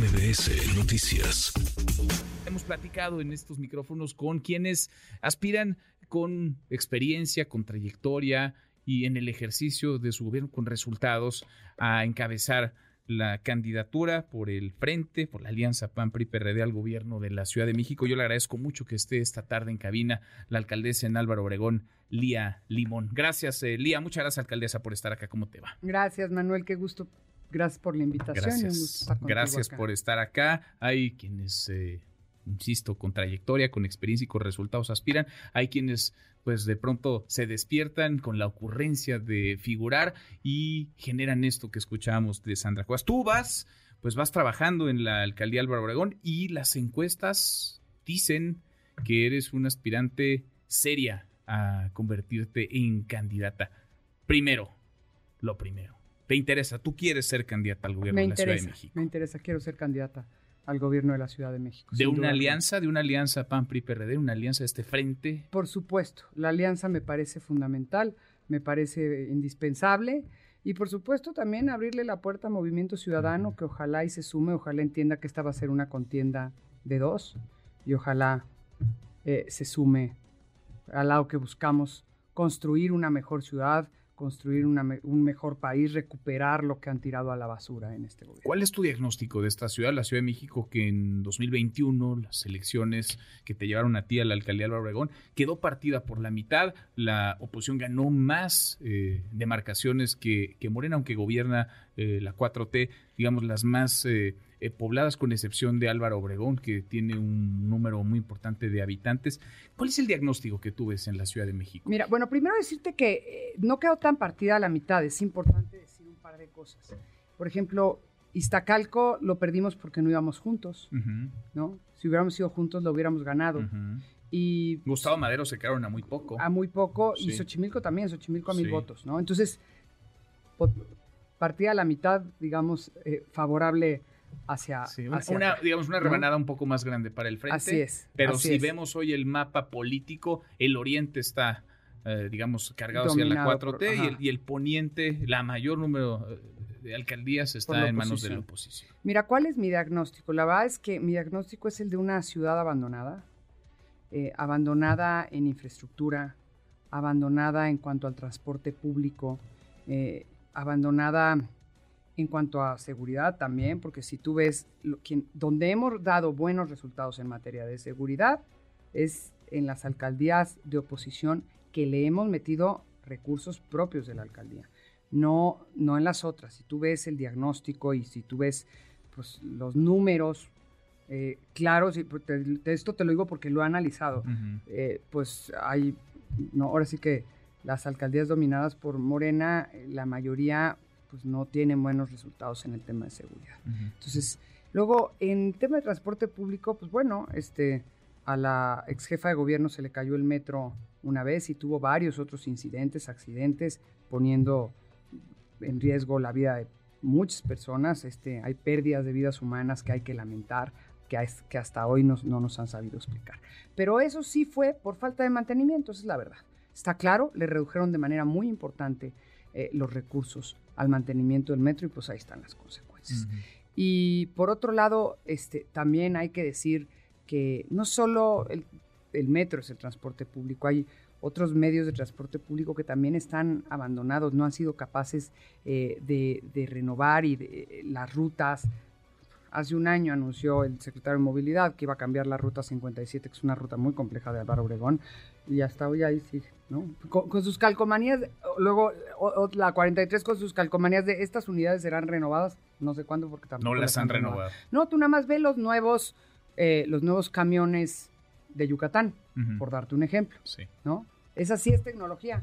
MBS Noticias. Hemos platicado en estos micrófonos con quienes aspiran con experiencia, con trayectoria y en el ejercicio de su gobierno con resultados a encabezar la candidatura por el Frente, por la Alianza PAN-PRI-PRD al gobierno de la Ciudad de México. Yo le agradezco mucho que esté esta tarde en cabina la alcaldesa en Álvaro Obregón, Lía Limón. Gracias, eh, Lía. Muchas gracias, alcaldesa, por estar acá. ¿Cómo te va? Gracias, Manuel. Qué gusto. Gracias por la invitación. Gracias, gracias por estar acá. Hay quienes, eh, insisto, con trayectoria, con experiencia y con resultados aspiran. Hay quienes pues de pronto se despiertan con la ocurrencia de figurar y generan esto que escuchábamos de Sandra Cuevas. Tú vas, pues vas trabajando en la alcaldía Álvaro Obregón y las encuestas dicen que eres un aspirante seria a convertirte en candidata. Primero, lo primero. ¿Te interesa? ¿Tú quieres ser candidata al gobierno de la Ciudad de México? Me interesa, quiero ser candidata al gobierno de la Ciudad de México. ¿De una alianza, de una alianza PAN-PRI-PRD, una alianza de este frente? Por supuesto, la alianza me parece fundamental, me parece indispensable y por supuesto también abrirle la puerta a Movimiento Ciudadano que ojalá y se sume, ojalá entienda que esta va a ser una contienda de dos y ojalá eh, se sume al lado que buscamos construir una mejor ciudad, construir un mejor país, recuperar lo que han tirado a la basura en este gobierno. ¿Cuál es tu diagnóstico de esta ciudad, la Ciudad de México, que en 2021, las elecciones que te llevaron a ti a la alcaldía de Obregón, quedó partida por la mitad? La oposición ganó más eh, demarcaciones que, que, Morena, aunque gobierna eh, la 4T, digamos, las más... Eh, eh, pobladas con excepción de Álvaro Obregón, que tiene un número muy importante de habitantes. ¿Cuál es el diagnóstico que tú ves en la Ciudad de México? Mira, bueno, primero decirte que eh, no quedó tan partida a la mitad, es importante decir un par de cosas. Por ejemplo, Iztacalco lo perdimos porque no íbamos juntos, ¿no? Si hubiéramos ido juntos lo hubiéramos ganado. Y Gustavo Madero se quedaron a muy poco. A muy poco, y Xochimilco también, Xochimilco a mil votos, ¿no? Entonces, partida a la mitad, digamos, eh, favorable hacia, una, digamos una rebanada un poco más grande para el frente. Así es. Pero si vemos hoy el mapa político, el oriente está, eh, digamos, cargado hacia la 4T y, el, poniente, la mayor número eh, de alcaldías está en manos de la oposición. Mira, ¿cuál es mi diagnóstico? La verdad es que mi diagnóstico es el de una ciudad abandonada, eh, abandonada en infraestructura, abandonada en cuanto al transporte público, abandonada en cuanto a seguridad también, porque si tú ves donde hemos dado buenos resultados en materia de seguridad es en las alcaldías de oposición que le hemos metido recursos propios de la alcaldía, no, no en las otras. Si tú ves el diagnóstico y si tú ves pues, los números eh, claros, y pues, esto te lo digo porque lo he analizado, eh, pues hay, no, ahora sí que las alcaldías dominadas por Morena, la mayoría pues no tienen buenos resultados en el tema de seguridad. Entonces, luego en tema de transporte público, pues bueno, este a la ex jefa de gobierno se le cayó el metro una vez y tuvo varios otros incidentes, accidentes, poniendo en riesgo la vida de muchas personas. Este, hay pérdidas de vidas humanas que hay que lamentar, que, que hasta hoy no nos han sabido explicar. Pero eso sí fue por falta de mantenimiento, esa es la verdad. Está claro, le redujeron de manera muy importante eh, los recursos al mantenimiento del metro y pues ahí están las consecuencias. Y por otro lado, este, también hay que decir que no solo el, metro es el transporte público, hay otros medios de transporte público que también están abandonados, no han sido capaces eh, de, renovar y de, eh, las rutas. Hace un año anunció el secretario de Movilidad que iba a cambiar la ruta 57, que es una ruta muy compleja de Álvaro Obregón, y hasta hoy ahí sí, ¿no? Con, sus calcomanías, luego la 43 con sus calcomanías de estas unidades serán renovadas, no sé cuándo porque tampoco no las han renovado. No, tú nada más ve los nuevos, eh, los nuevos camiones de Yucatán, por darte un ejemplo, sí. ¿no? Esa sí es tecnología.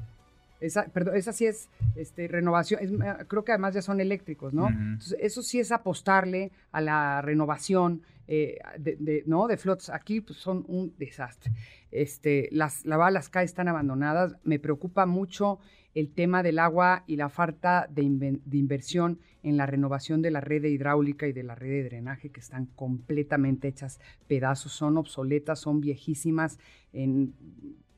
Esa, perdón, esa sí es este, renovación, creo que además ya son eléctricos, ¿no? Entonces, eso sí es apostarle a la renovación eh, de, ¿no? de flotas. Aquí pues, son un desastre. Este, las, la, las calles están abandonadas. Me preocupa mucho el tema del agua y la falta de, inversión en la renovación de la red hidráulica y de la red de drenaje que están completamente hechas pedazos, son obsoletas, son viejísimas. En,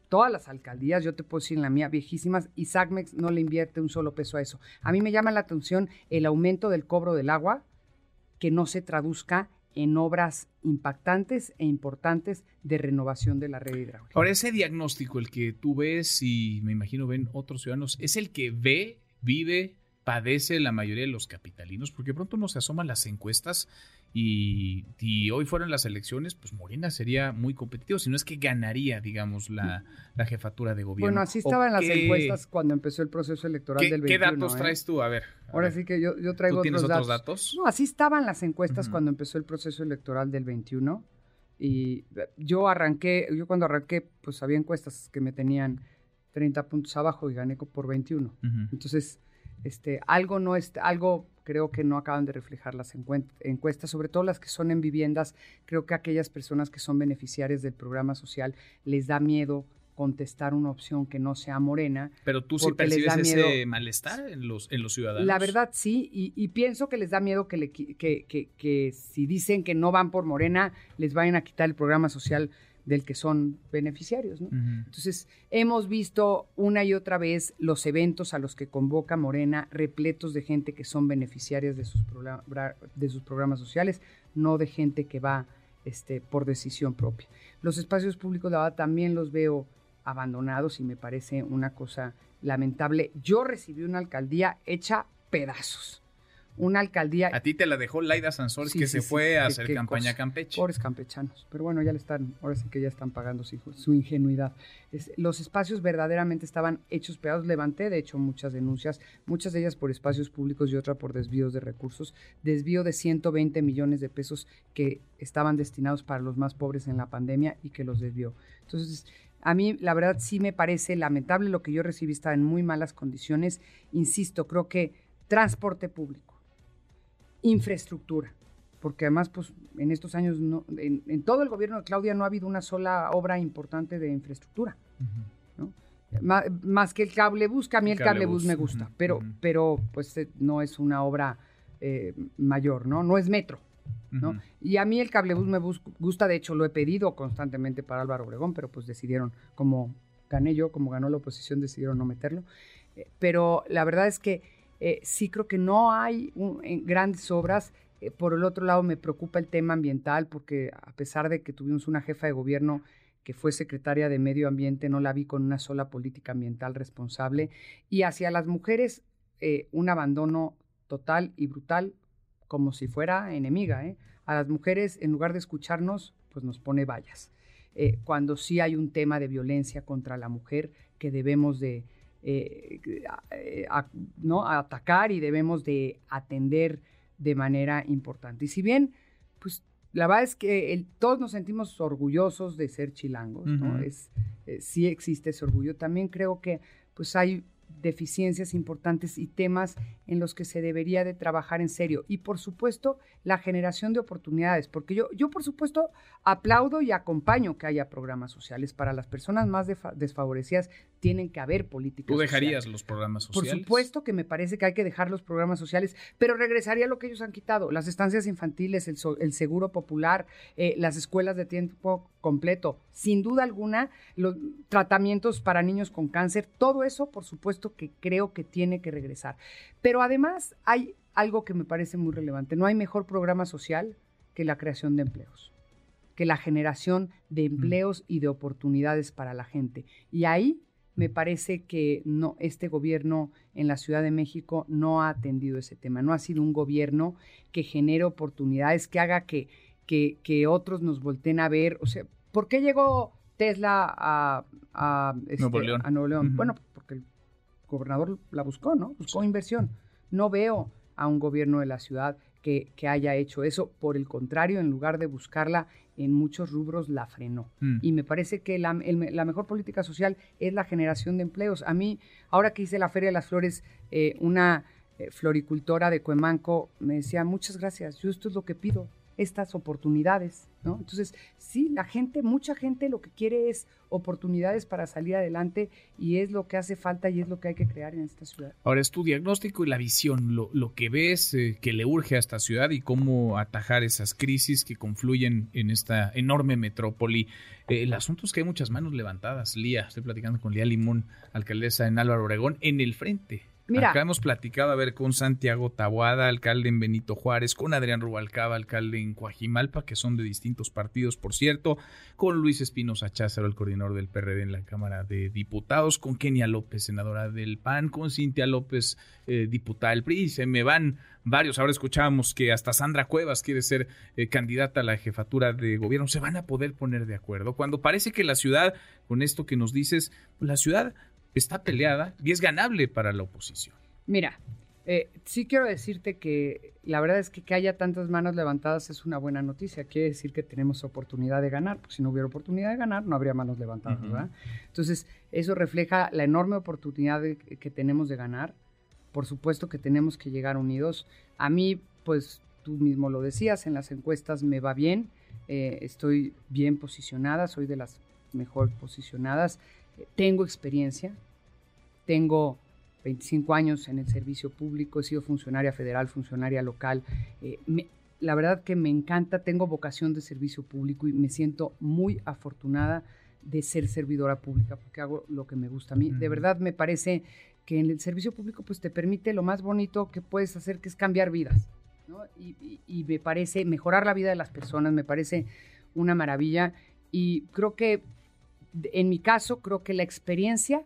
todas las alcaldías, yo te puedo decir en la mía, viejísimas, y SACMEX no le invierte un solo peso a eso. A mí me llama la atención el aumento del cobro del agua que no se traduzca en obras impactantes e importantes de renovación de la red hidráulica. Ahora, ese diagnóstico, el que tú ves y me imagino ven otros ciudadanos, es el que ve, vive, padece la mayoría de los capitalinos, porque pronto no se asoman las encuestas y si hoy fueron las elecciones, pues Morena sería muy competitivo, si no es que ganaría, digamos, la, jefatura de gobierno. Bueno, así estaban las encuestas cuando empezó el proceso electoral del 21. ¿Qué datos ¿eh? traes tú? A ver. Ahora sí que yo, yo traigo ¿Tú tienes otros, datos? No, así estaban las encuestas cuando empezó el proceso electoral del 21. Y yo arranqué, yo cuando arranqué, pues había encuestas que me tenían 30 puntos abajo y gané por 21. Entonces, este, algo no es, algo creo que no acaban de reflejar las encuestas, sobre todo las que son en viviendas. Creo que aquellas personas que son beneficiarias del programa social les da miedo contestar una opción que no sea morena. Pero tú sí percibes ese malestar en los, en los ciudadanos. La verdad sí, y, pienso que les da miedo que, le, que, que, que, si dicen que no van por morena, les vayan a quitar el programa social del que son beneficiarios. ¿no? Entonces, hemos visto una y otra vez los eventos a los que convoca Morena, repletos de gente que son beneficiarias de sus, de sus programas sociales, no de gente que va este, por decisión propia. Los espacios públicos, la verdad, también los veo abandonados y me parece una cosa lamentable. Yo recibí una alcaldía hecha pedazos una alcaldía. A ti te la dejó Laida Sansores, que se fue a hacer campaña a Campeche. Pobres campechanos. Pero bueno, ya le están, ahora sí que ya están pagando su, su ingenuidad. los espacios verdaderamente estaban hechos pegados. Levanté, de hecho, muchas denuncias, muchas de ellas por espacios públicos y otra por desvíos de recursos. Desvío de 120 millones de pesos que estaban destinados para los más pobres en la pandemia y que los desvió. Entonces, a mí, la verdad, sí me parece lamentable. Lo que yo recibí está en muy malas condiciones. Insisto, creo que transporte público infraestructura, porque además, pues, en estos años, no, en, todo el gobierno de Claudia no ha habido una sola obra importante de infraestructura, más, que el cablebús, que a mí el, cablebús, me gusta, pero, pero, pues, eh, no es una obra eh, mayor, ¿no? No es metro, ¿no? Y a mí el cablebús me gusta, de hecho, lo he pedido constantemente para Álvaro Obregón, pero pues decidieron, como gané yo, como ganó la oposición, decidieron no meterlo. Eh, pero la verdad es que eh, sí creo que no hay grandes obras. Eh, por el otro lado, me preocupa el tema ambiental porque a pesar de que tuvimos una jefa de gobierno que fue secretaria de Medio Ambiente, no la vi con una sola política ambiental responsable. Y hacia las mujeres, eh, un abandono total y brutal, como si fuera enemiga. A las mujeres, en lugar de escucharnos, pues nos pone vallas. cuando sí hay un tema de violencia contra la mujer que debemos de, eh, eh, ¿no? atacar y debemos de atender de manera importante. Y si bien, pues la verdad es que todos nos sentimos orgullosos de ser chilangos, ¿no? Es, eh, sí existe ese orgullo. También creo que pues hay deficiencias importantes y temas en los que se debería de trabajar en serio. Y por supuesto, la generación de oportunidades, porque yo, yo por supuesto aplaudo y acompaño que haya programas sociales. Para las personas más desfavorecidas tienen que haber políticas. ¿Tú dejarías los programas sociales? Por supuesto que me parece que hay que dejar los programas sociales, pero regresaría a lo que ellos han quitado, las estancias infantiles, el, el seguro popular, eh, las escuelas de tiempo completo. Sin duda alguna, los tratamientos para niños con cáncer, todo eso, por supuesto que creo que tiene que regresar. Pero además hay algo que me parece muy relevante. No hay mejor programa social que la creación de empleos, que la generación de mm. empleos y de oportunidades para la gente. Y ahí me parece que no, este gobierno en la Ciudad de México no ha atendido ese tema. No ha sido un gobierno que genere oportunidades, que haga que, que, otros nos volteen a ver. O sea, ¿por qué llegó Tesla a, a, este, Nuevo León? Bueno, porque el gobernador la buscó, ¿no? Buscó inversión. No veo a un gobierno de la ciudad que, haya hecho eso. Por el contrario, en lugar de buscarla en muchos rubros, la frenó. Mm. Y me parece que la, mejor política social es la generación de empleos. A mí, ahora que hice la Feria de las Flores, eh, una eh, floricultora de Cuemanco me decía, muchas gracias, yo esto es lo que pido, estas oportunidades, ¿no? Entonces, sí, la gente, mucha gente lo que quiere es oportunidades para salir adelante y es lo que hace falta y es lo que hay que crear en esta ciudad. Ahora es tu diagnóstico y la visión, lo, lo que ves eh, que le urge a esta ciudad y cómo atajar esas crisis que confluyen en esta enorme metrópoli. Eh, el asunto es que hay muchas manos levantadas. Lía, estoy platicando con Lía Limón, alcaldesa en Álvaro Obregón, en el frente Mira, Acá hemos platicado, a ver, con Santiago Tabuada, alcalde en Benito Juárez, con Adrián Rubalcaba, alcalde en Coajimalpa, que son de distintos partidos, por cierto, con Luis Espinosa Cházaro, el coordinador del PRD en la Cámara de Diputados, con Kenia López, senadora del PAN, con Cintia López, eh, diputada del PRI, se me van varios. Ahora escuchábamos que hasta Sandra Cuevas quiere ser eh, candidata a la jefatura de gobierno. Se van a poder poner de acuerdo. Cuando parece que la ciudad, con esto que nos dices, la ciudad está peleada y es ganable para la oposición. Mira, eh, sí quiero decirte que la verdad es que que haya tantas manos levantadas es una buena noticia. Quiere decir que tenemos oportunidad de ganar, porque si no hubiera oportunidad de ganar, no habría manos levantadas, ¿verdad? Entonces, eso refleja la enorme oportunidad que tenemos de ganar. Por supuesto que tenemos que llegar unidos. A mí, pues tú mismo lo decías, en las encuestas me va bien, eh, estoy bien posicionada, soy de las mejor posicionadas, eh, tengo experiencia, tengo 25 años en el servicio público, he sido funcionaria federal, funcionaria local. Eh, la verdad que me encanta, tengo vocación de servicio público y me siento muy afortunada de ser servidora pública porque hago lo que me gusta a mí. De verdad me parece que en el servicio público pues te permite lo más bonito que puedes hacer, que es cambiar vidas. Y, y me parece mejorar la vida de las personas, me parece una maravilla. Y creo que, en mi caso, creo que la experiencia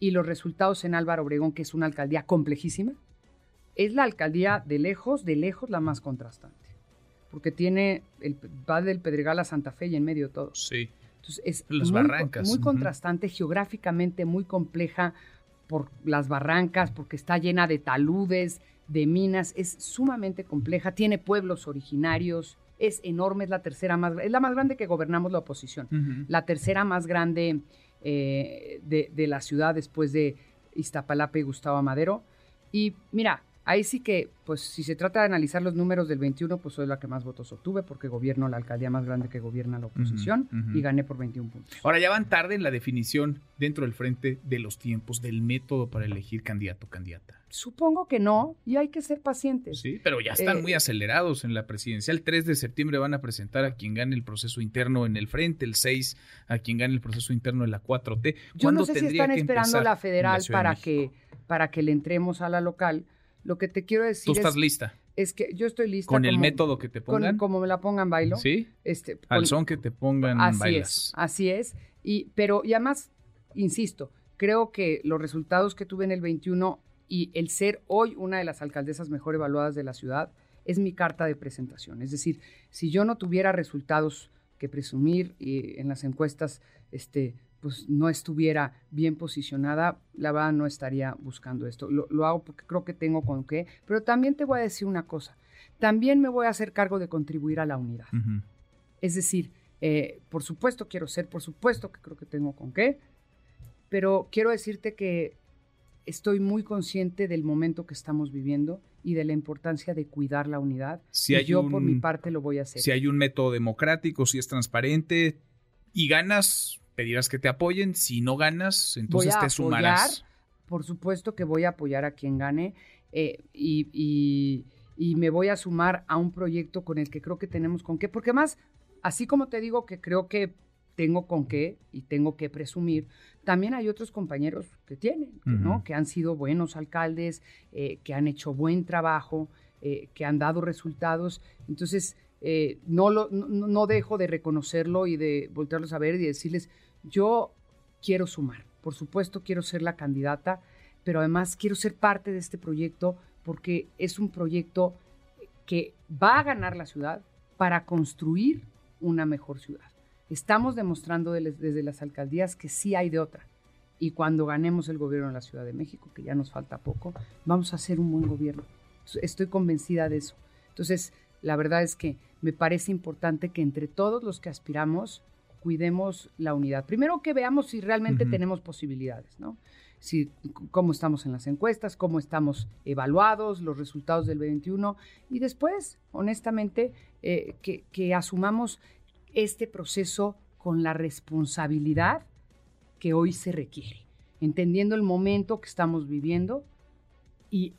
y los resultados en Álvaro Obregón, que es una alcaldía complejísima, es la alcaldía de lejos, de lejos la más contrastante. Porque tiene el va del Pedregal a Santa Fe y en medio todo. Sí. Entonces es Las muy, barrancas. muy contrastante, geográficamente muy compleja por las barrancas, porque está llena de taludes, de minas, es sumamente compleja, tiene pueblos originarios, es enorme, es la tercera más, es la más grande que gobernamos la oposición, la tercera más grande eh, de, la ciudad después de Iztapalapa y Gustavo Madero. Y mira, ahí sí que, pues si se trata de analizar los números del 21, pues soy la que más votos obtuve porque gobierno la alcaldía más grande que gobierna la oposición y gané por 21 puntos. Ahora ya van tarde en la definición dentro del frente de los tiempos, del método para elegir candidato o candidata. Supongo que no, y hay que ser pacientes. Sí, pero ya están eh, muy acelerados en la presidencial. El 3 de septiembre van a presentar a quien gane el proceso interno en el frente, el 6 a quien gane el proceso interno en la 4T. Yo no sé si están esperando la federal para que, para que le entremos a la local. Lo que te quiero decir ¿Tú estás lista? Es que yo estoy lista. ¿Con el método que te pongan? como me la pongan, bailo. Sí. Este, Al son que te pongan, así Es, así es. Y, pero, y además, insisto, creo que los resultados que tuve en el 21 y el ser hoy una de las alcaldesas mejor evaluadas de la ciudad es mi carta de presentación. Es decir, si yo no tuviera resultados que presumir y en las encuestas este, pues no estuviera bien posicionada, la verdad no estaría buscando esto. Lo, hago porque creo que tengo con qué, pero también te voy a decir una cosa, también me voy a hacer cargo de contribuir a la unidad. Es decir, eh, por supuesto quiero ser, por supuesto que creo que tengo con qué, pero quiero decirte que estoy muy consciente del momento que estamos viviendo y de la importancia de cuidar la unidad. Si y yo por mi parte lo voy a hacer. Si hay un método democrático, si es transparente y ganas, pedirás que te apoyen. Si no ganas, entonces te sumarás. por supuesto que voy a apoyar a quien gane eh, y, y me voy a sumar a un proyecto con el que creo que tenemos con qué, porque más, así como te digo que creo que tengo con qué y tengo que presumir. También hay otros compañeros que tienen, ¿no? Que han sido buenos alcaldes, eh, que han hecho buen trabajo, eh, que han dado resultados. Entonces, eh, no, lo, no, dejo de reconocerlo y de voltearlos a ver y decirles, yo quiero sumar. Por supuesto, quiero ser la candidata, pero además quiero ser parte de este proyecto porque es un proyecto que va a ganar la ciudad para construir una mejor ciudad. Estamos demostrando desde las alcaldías que sí hay de otra. Y cuando ganemos el gobierno en la Ciudad de México, que ya nos falta poco, vamos a hacer un buen gobierno. Estoy convencida de eso. Entonces, la verdad es que me parece importante que entre todos los que aspiramos cuidemos la unidad. Primero que veamos si realmente tenemos posibilidades, ¿no? Si, cómo estamos en las encuestas, cómo estamos evaluados, los resultados del 21 y después, honestamente, eh, que, que asumamos este proceso con la responsabilidad que hoy se requiere, entendiendo el momento que estamos viviendo y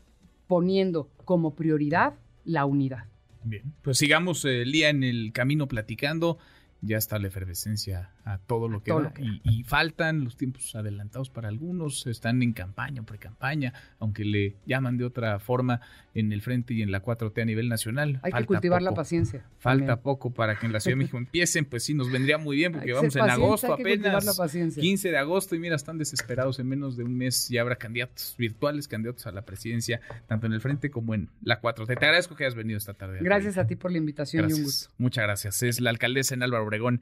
poniendo como prioridad la unidad. Bien, pues sigamos el día en el camino platicando ya está la efervescencia a todo lo que va. Y, faltan los tiempos adelantados para algunos, están en campaña pre-campaña, aunque le llaman de otra forma en el frente y en la 4T a nivel nacional. Hay que cultivar la paciencia. Falta poco para que en la Ciudad de México empiecen, pues sí, nos vendría muy bien porque vamos en agosto apenas, la 15 de agosto y mira, están desesperados, en menos de un mes ya habrá candidatos virtuales, candidatos a la presidencia, tanto en el frente como en la 4T. Te agradezco que hayas venido esta tarde. Gracias a ti por la invitación y un gusto. Muchas gracias. Es la alcaldesa en Álvaro Obregón,